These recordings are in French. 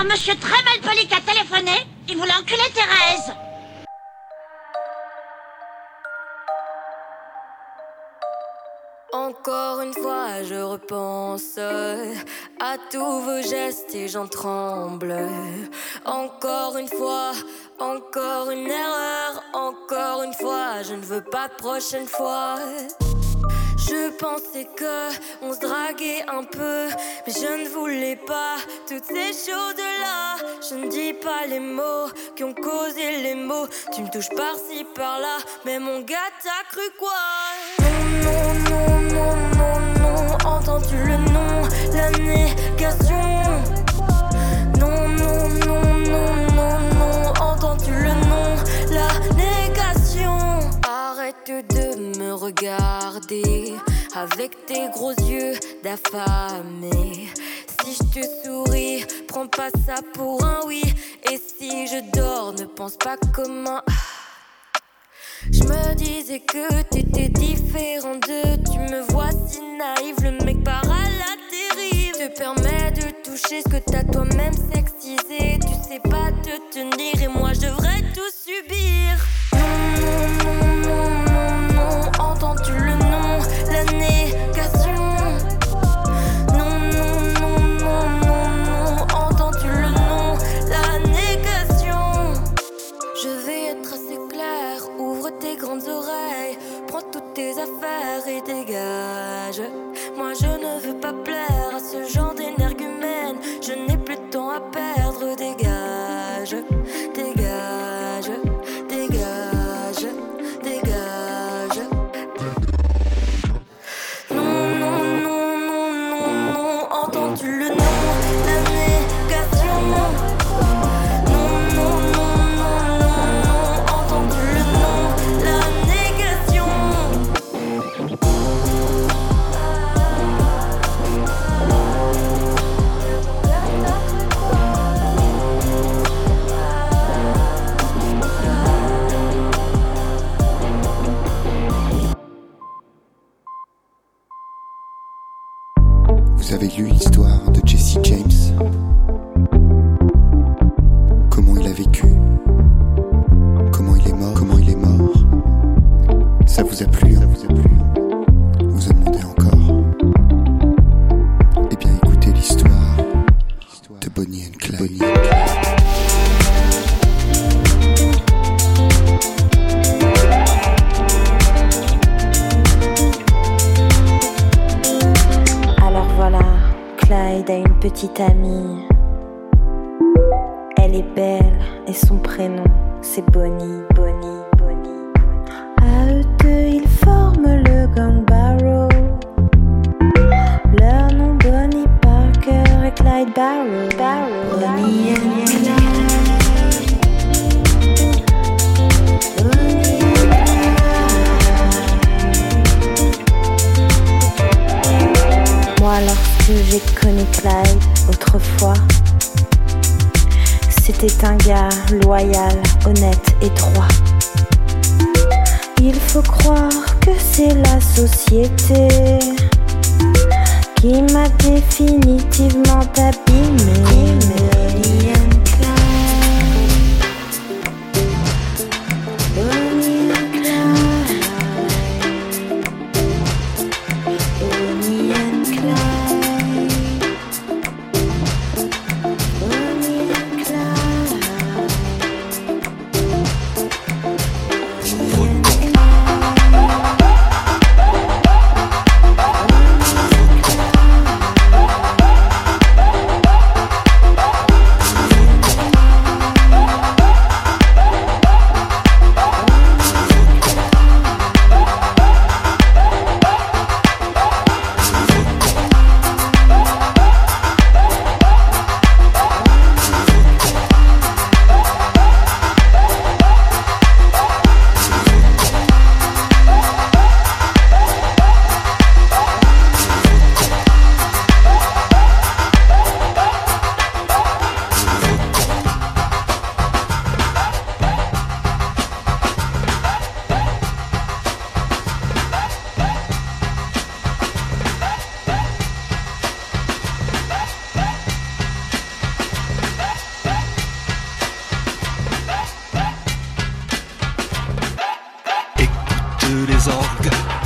un monsieur très mal poli qui a téléphoné. Il voulait enculer Thérèse. Encore une fois, je repense à tous vos gestes et j'en tremble. Encore une fois, encore une erreur, encore une fois, je ne veux pas prochaine fois. Je pensais que on se draguait un peu, mais je ne voulais pas toutes ces choses-là. Je ne dis pas les mots qui ont causé les mots. Tu me touches par-ci, par-là, mais mon gars, t'as cru quoi? Non, non, non, non, non, non. Entends-tu le nom, la négation Non, non, non, non, non, non. Entends-tu le nom, la négation Arrête de me regarder avec tes gros yeux d'affamé. Si je te souris, prends pas ça pour un oui. Et si je dors, ne pense pas comme un. Je me disais que t'étais différent de. Tu me vois si naïve, le mec part à la dérive. Te permet de toucher ce que t'as toi-même sexisé. Tu sais pas te tenir et moi je devrais tout subir. Non, non, non, non, non, non. Entends-tu le nom, Non, non, non, non, non, non. Entends-tu le nom, la négation? Je vais être assez clair, ouvre tes grandes oreilles, prends toutes tes affaires et dégage. Moi je ne veux pas plaire à ce genre d'énergumène, je n'ai plus de temps à perdre, dégage, Vous avez lu l'histoire de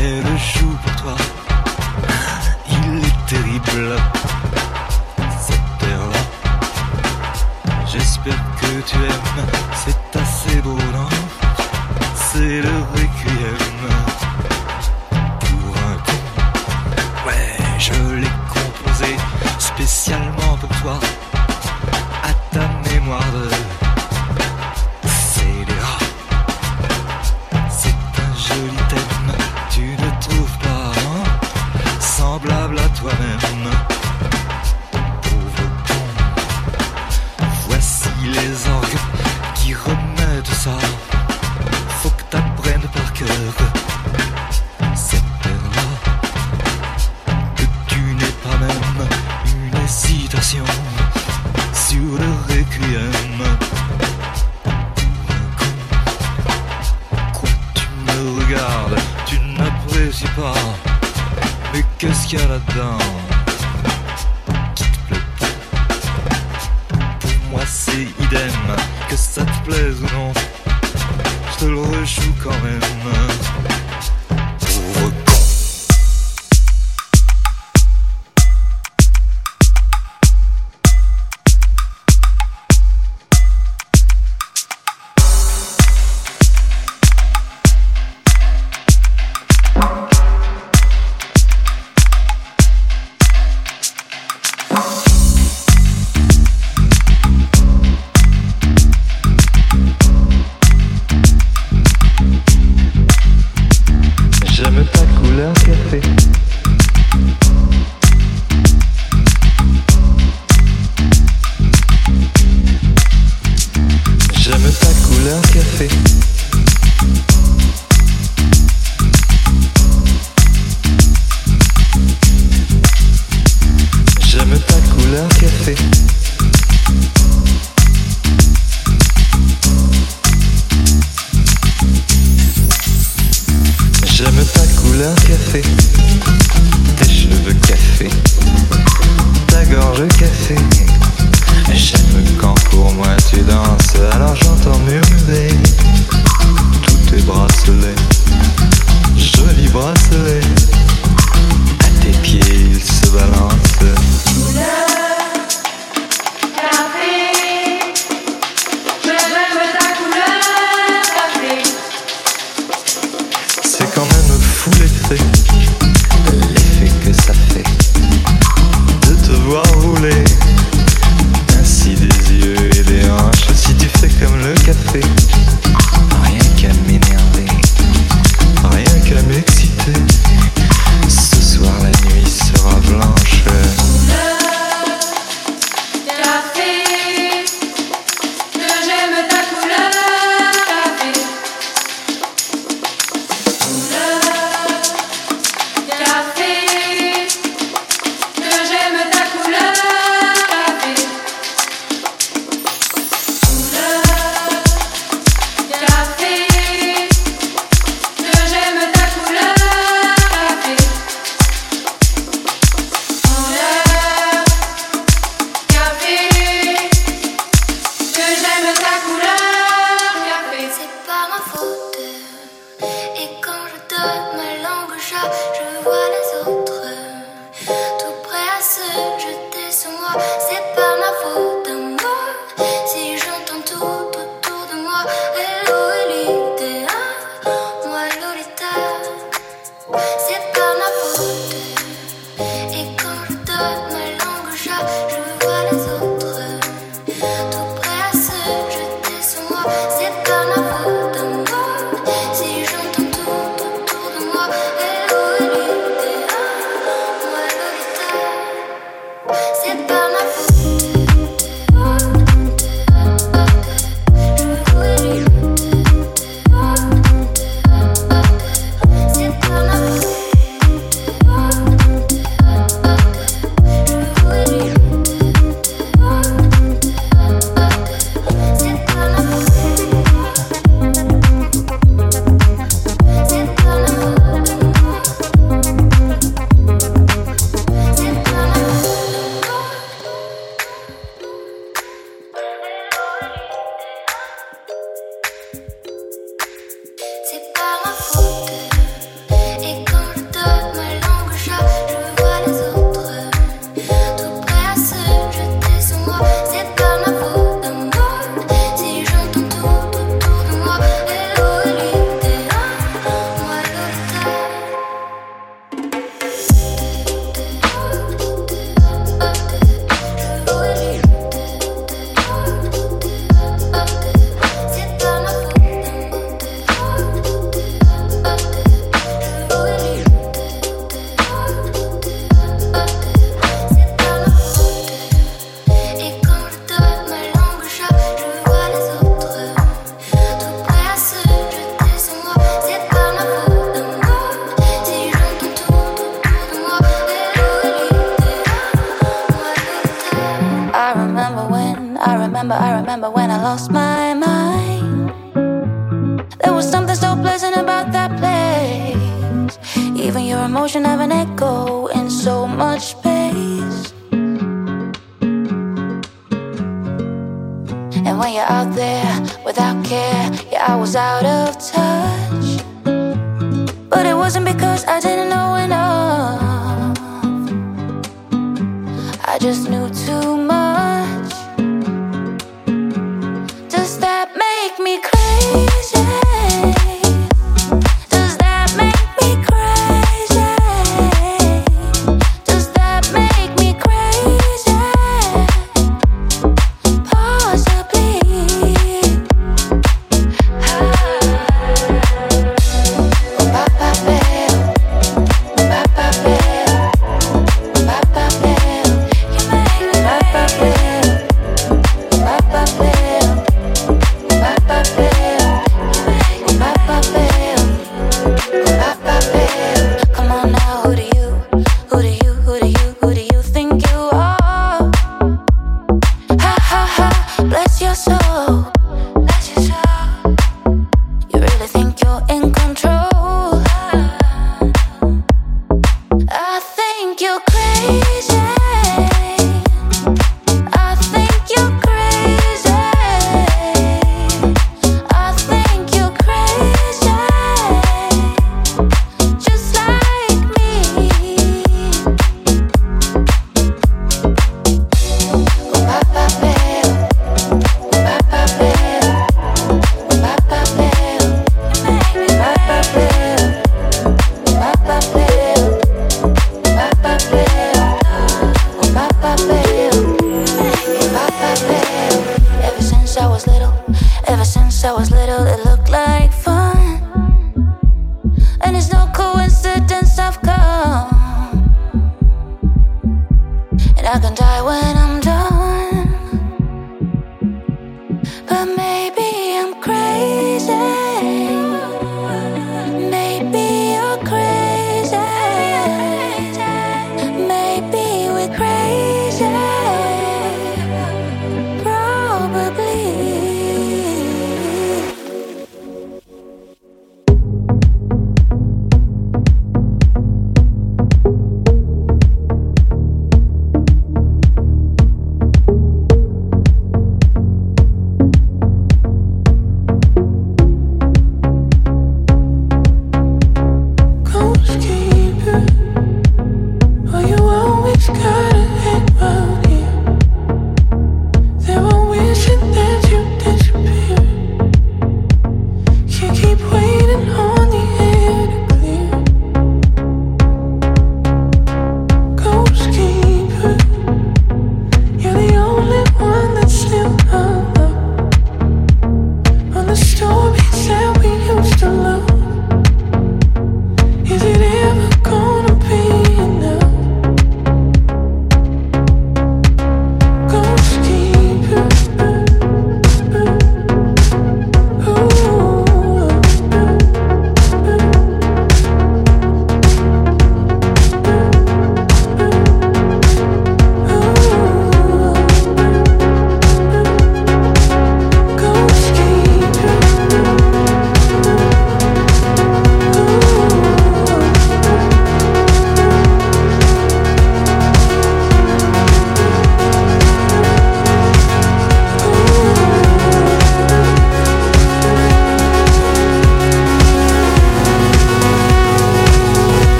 haine joue pour toi. Il est terrible, cette terre-là. J'espère que tu aimes cette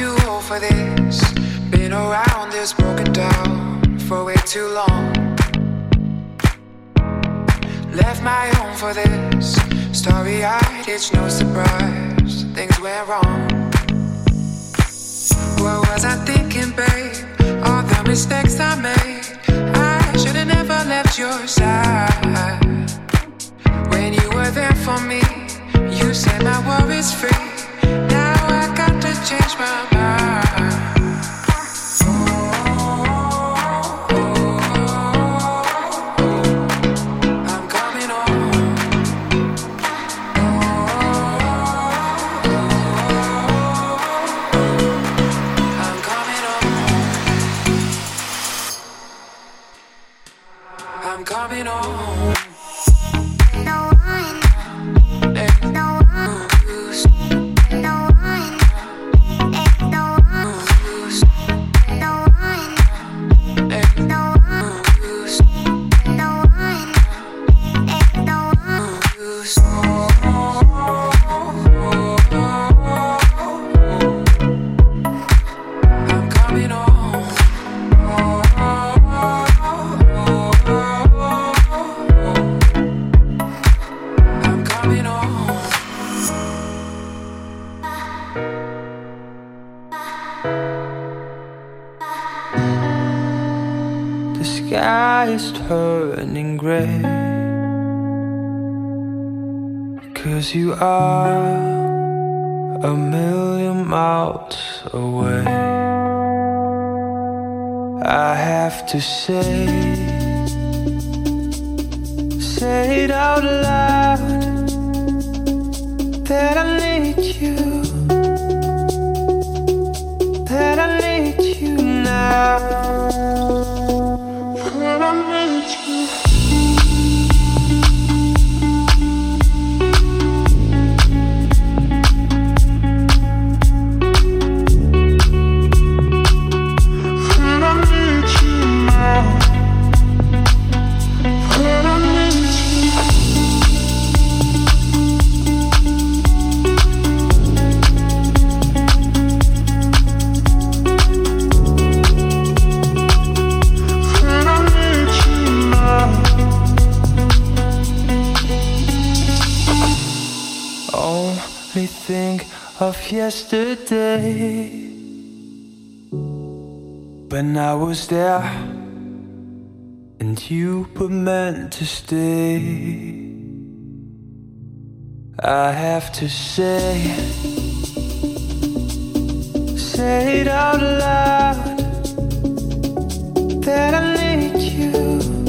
too old for this. Been around this broken down for way too long. Left my home for this. Story eyed, it's no surprise. Things went wrong. What was I thinking, babe? All the mistakes I made. I should've never left your side. When you were there for me, you said my worries free change my mind. To say, of yesterday when I was there and you were meant to stay. I have to say, say it out loud that I need you,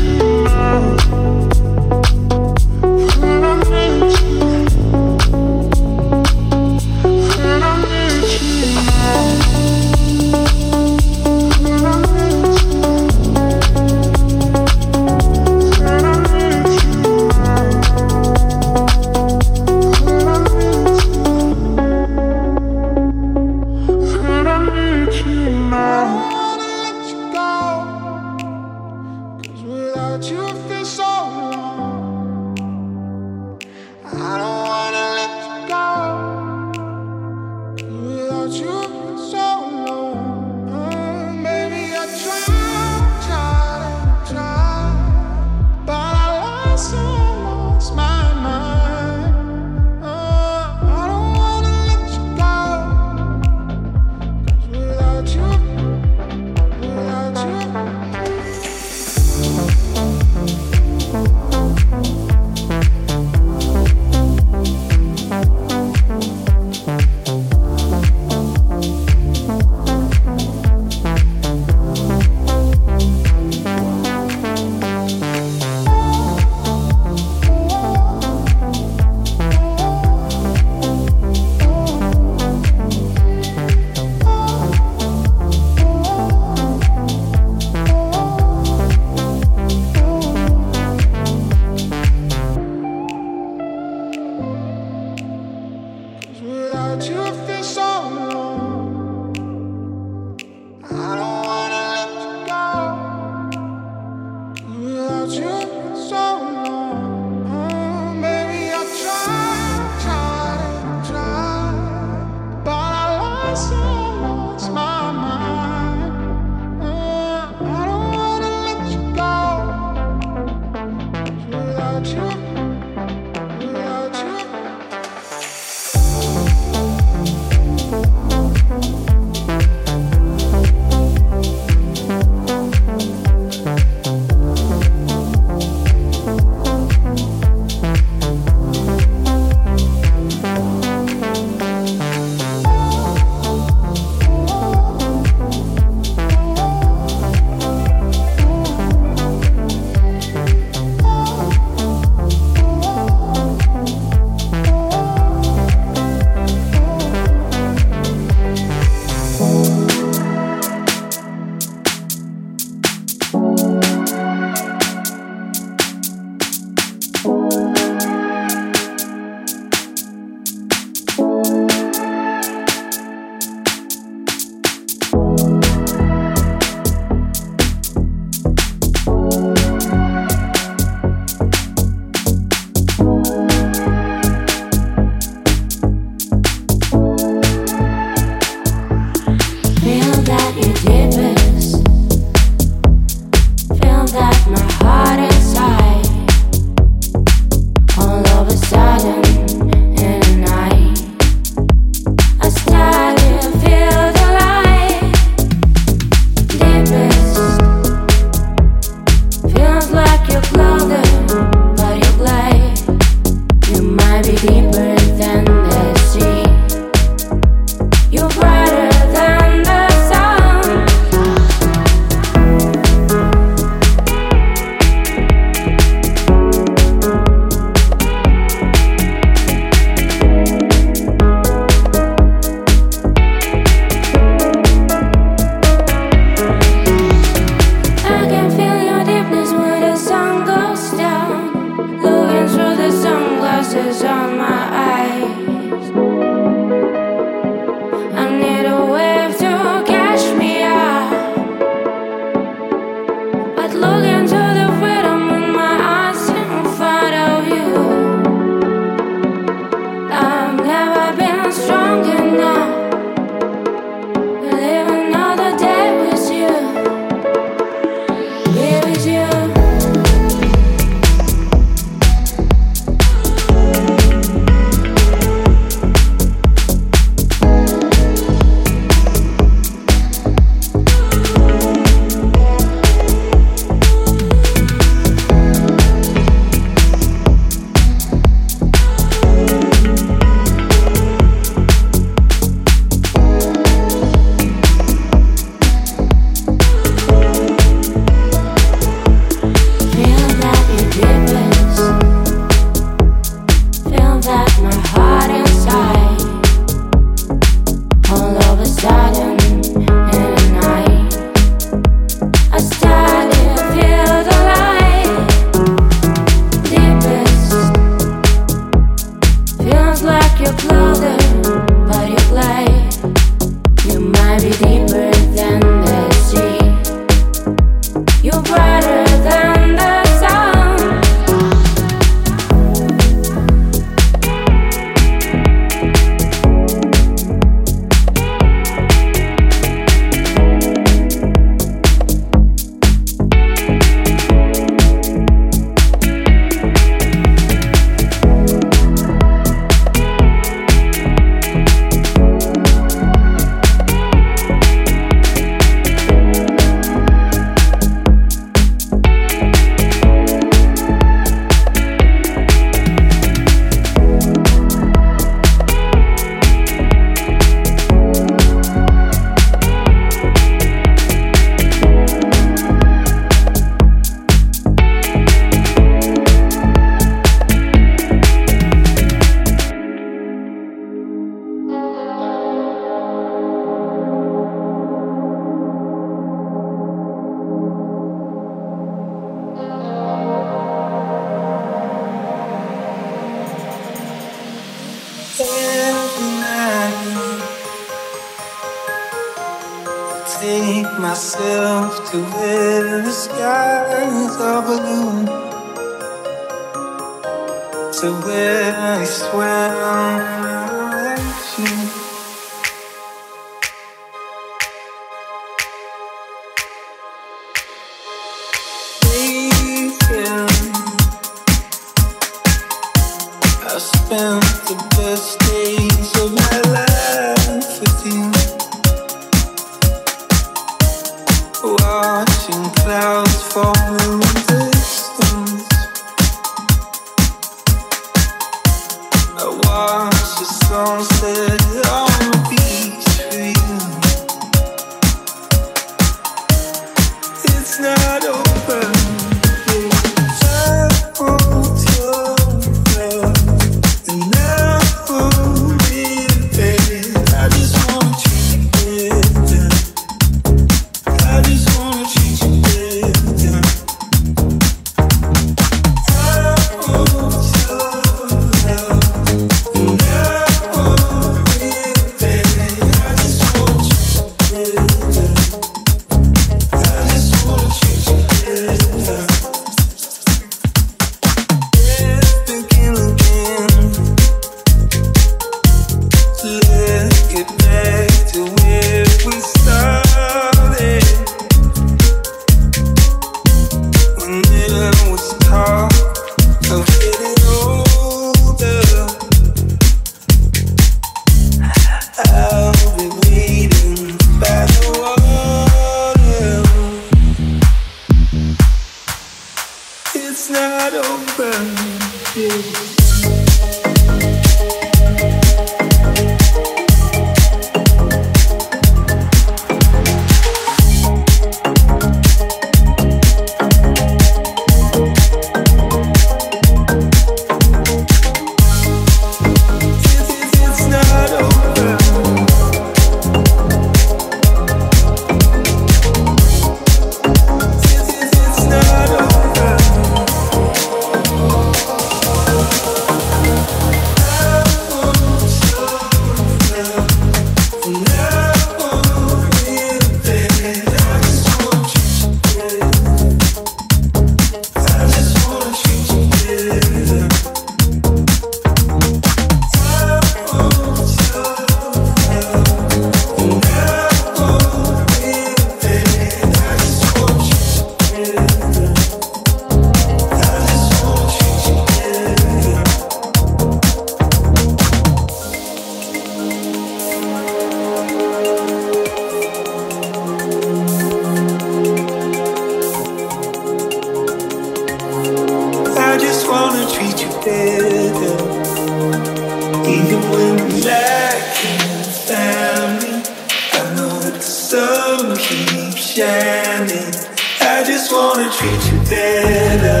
sun keeps shining. I just wanna treat you better.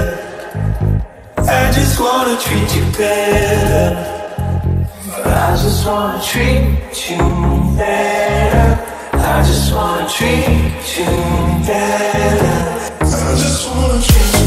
I just wanna treat you better. I just wanna treat you better. I just wanna treat you better. I just wanna treat you better.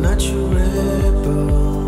not your rebel. Eh,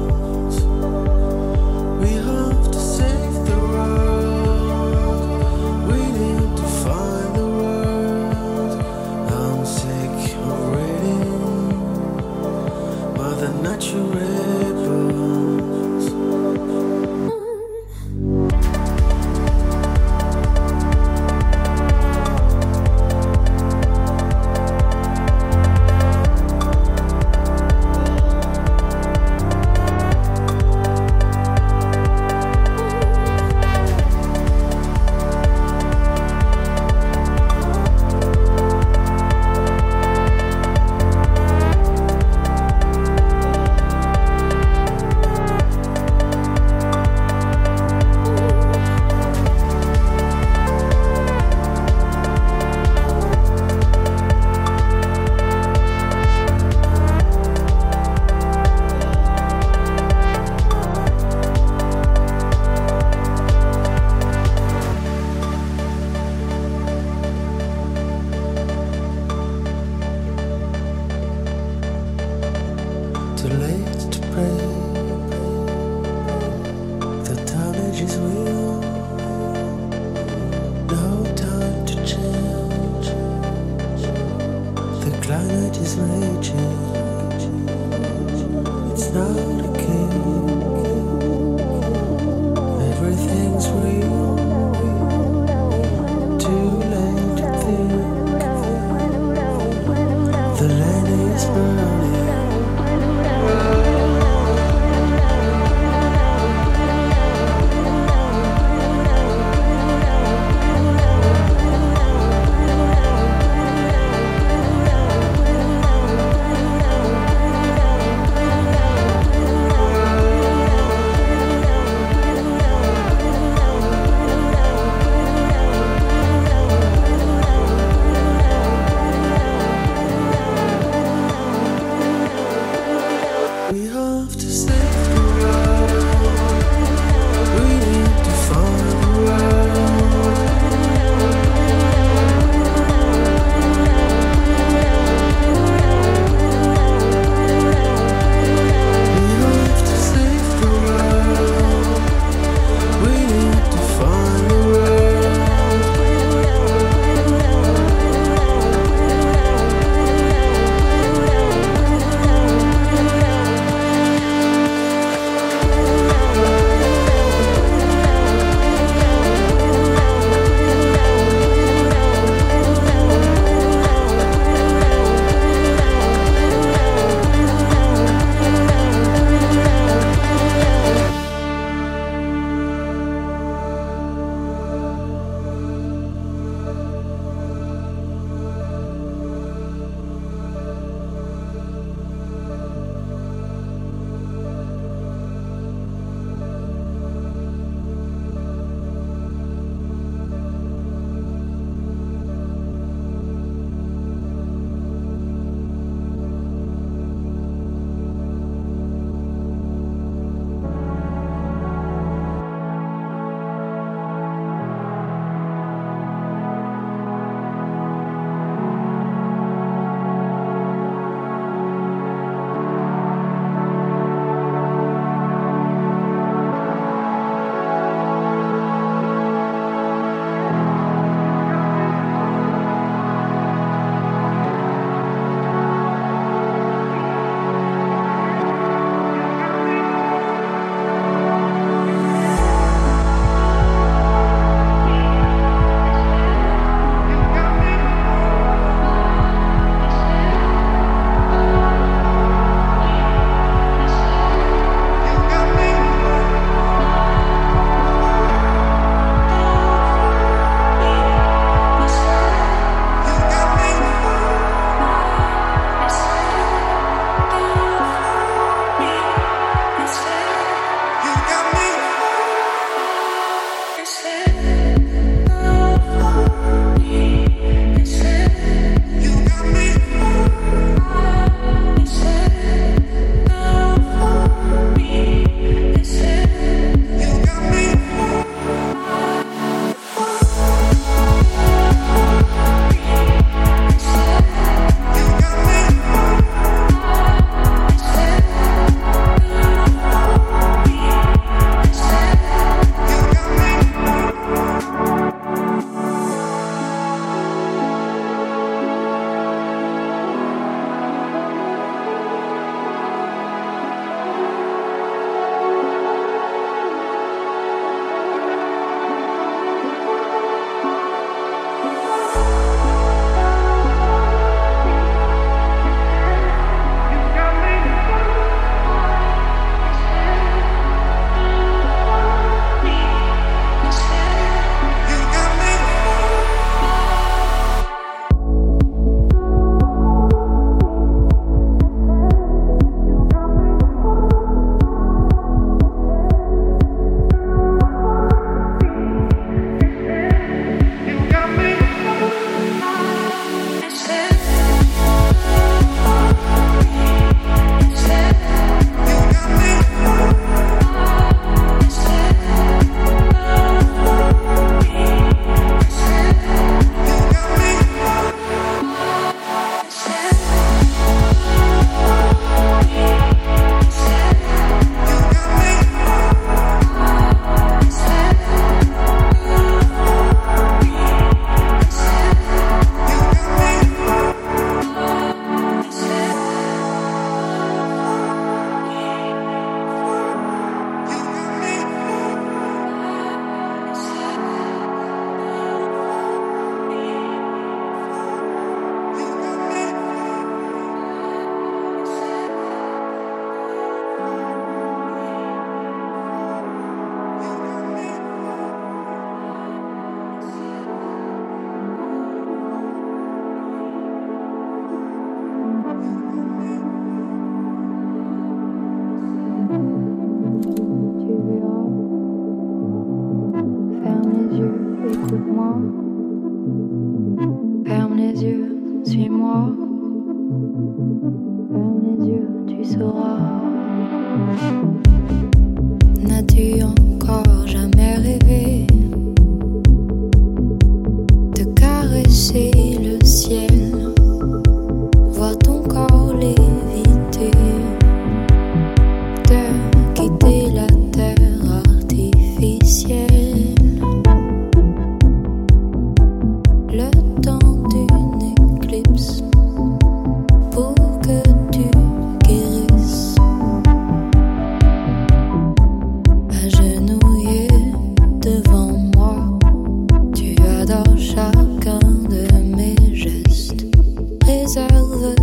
observer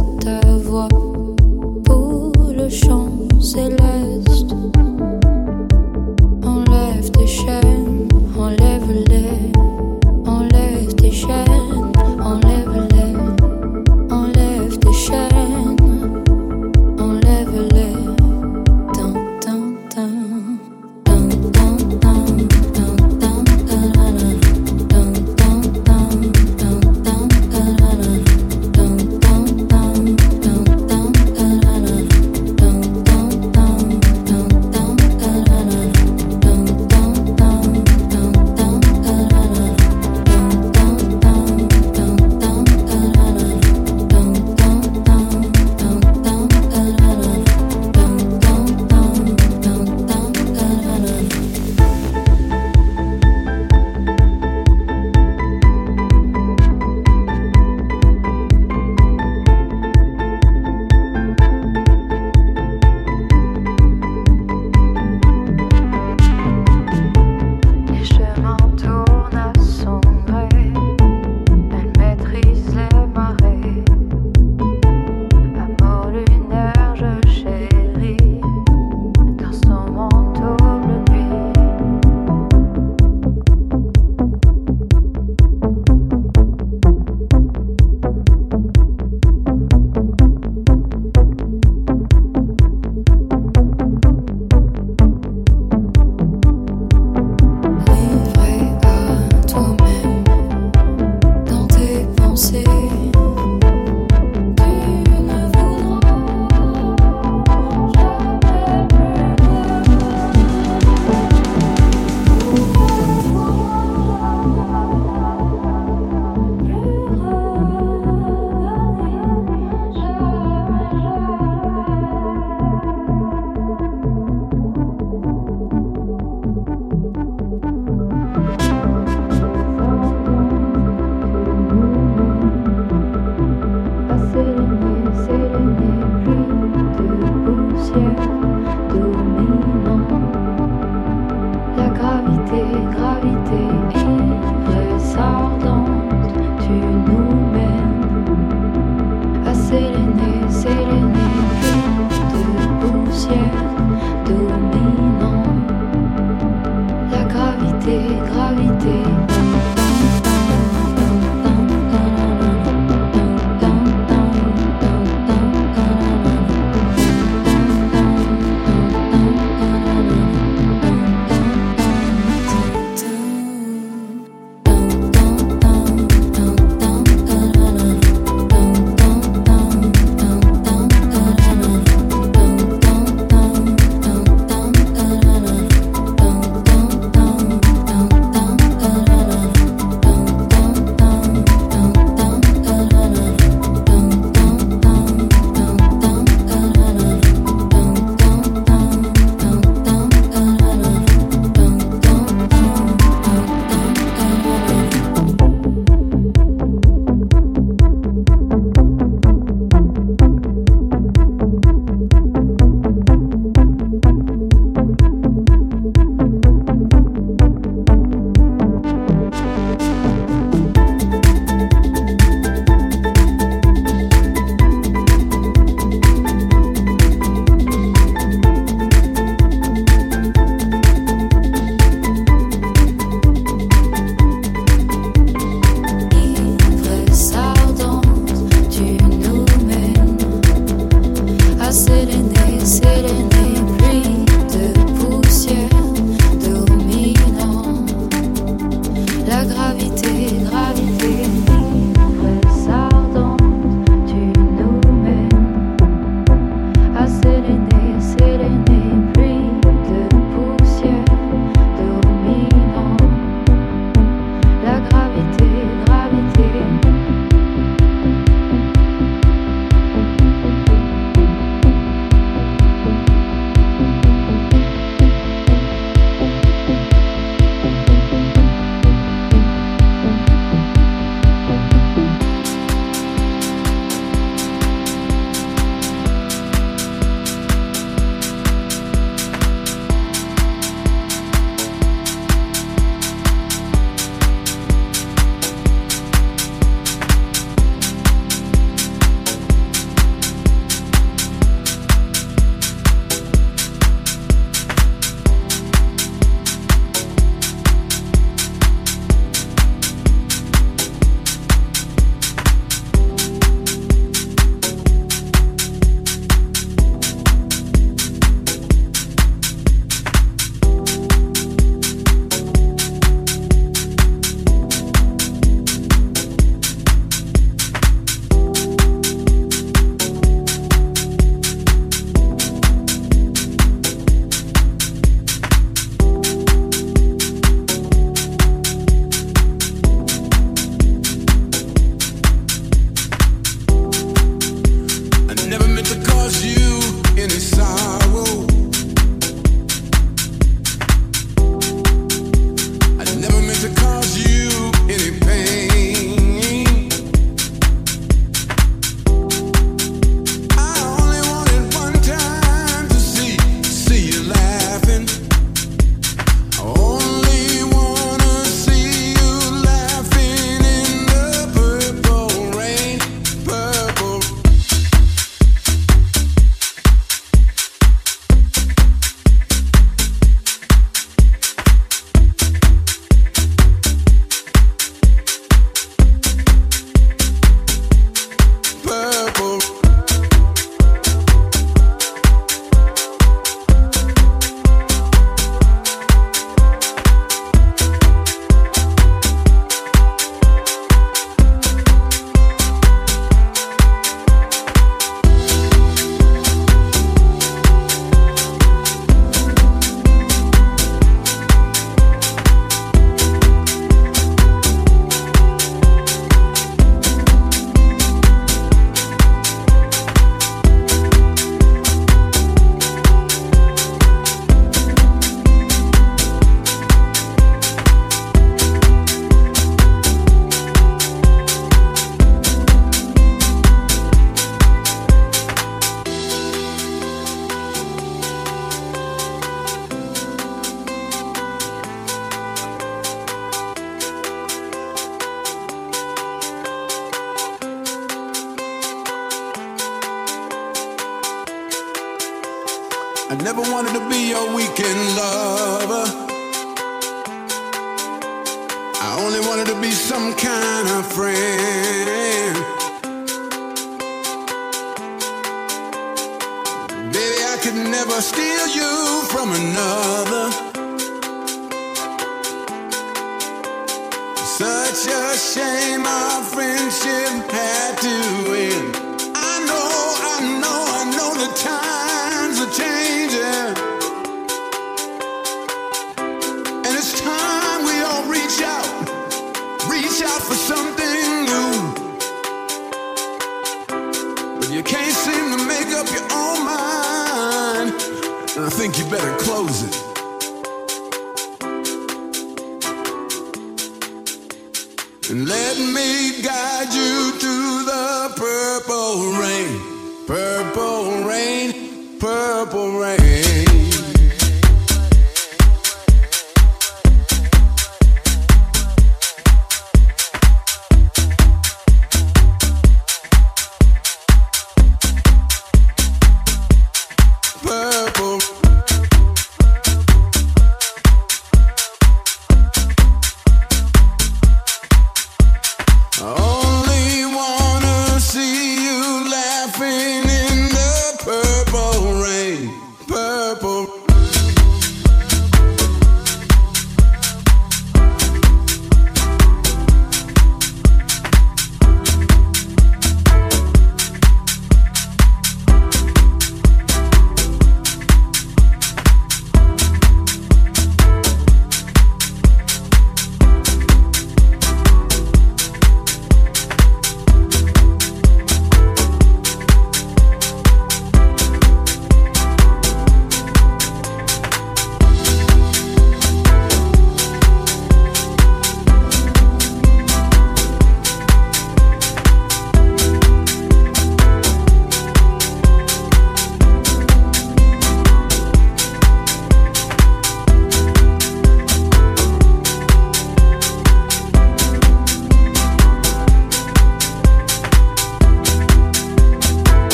beauté.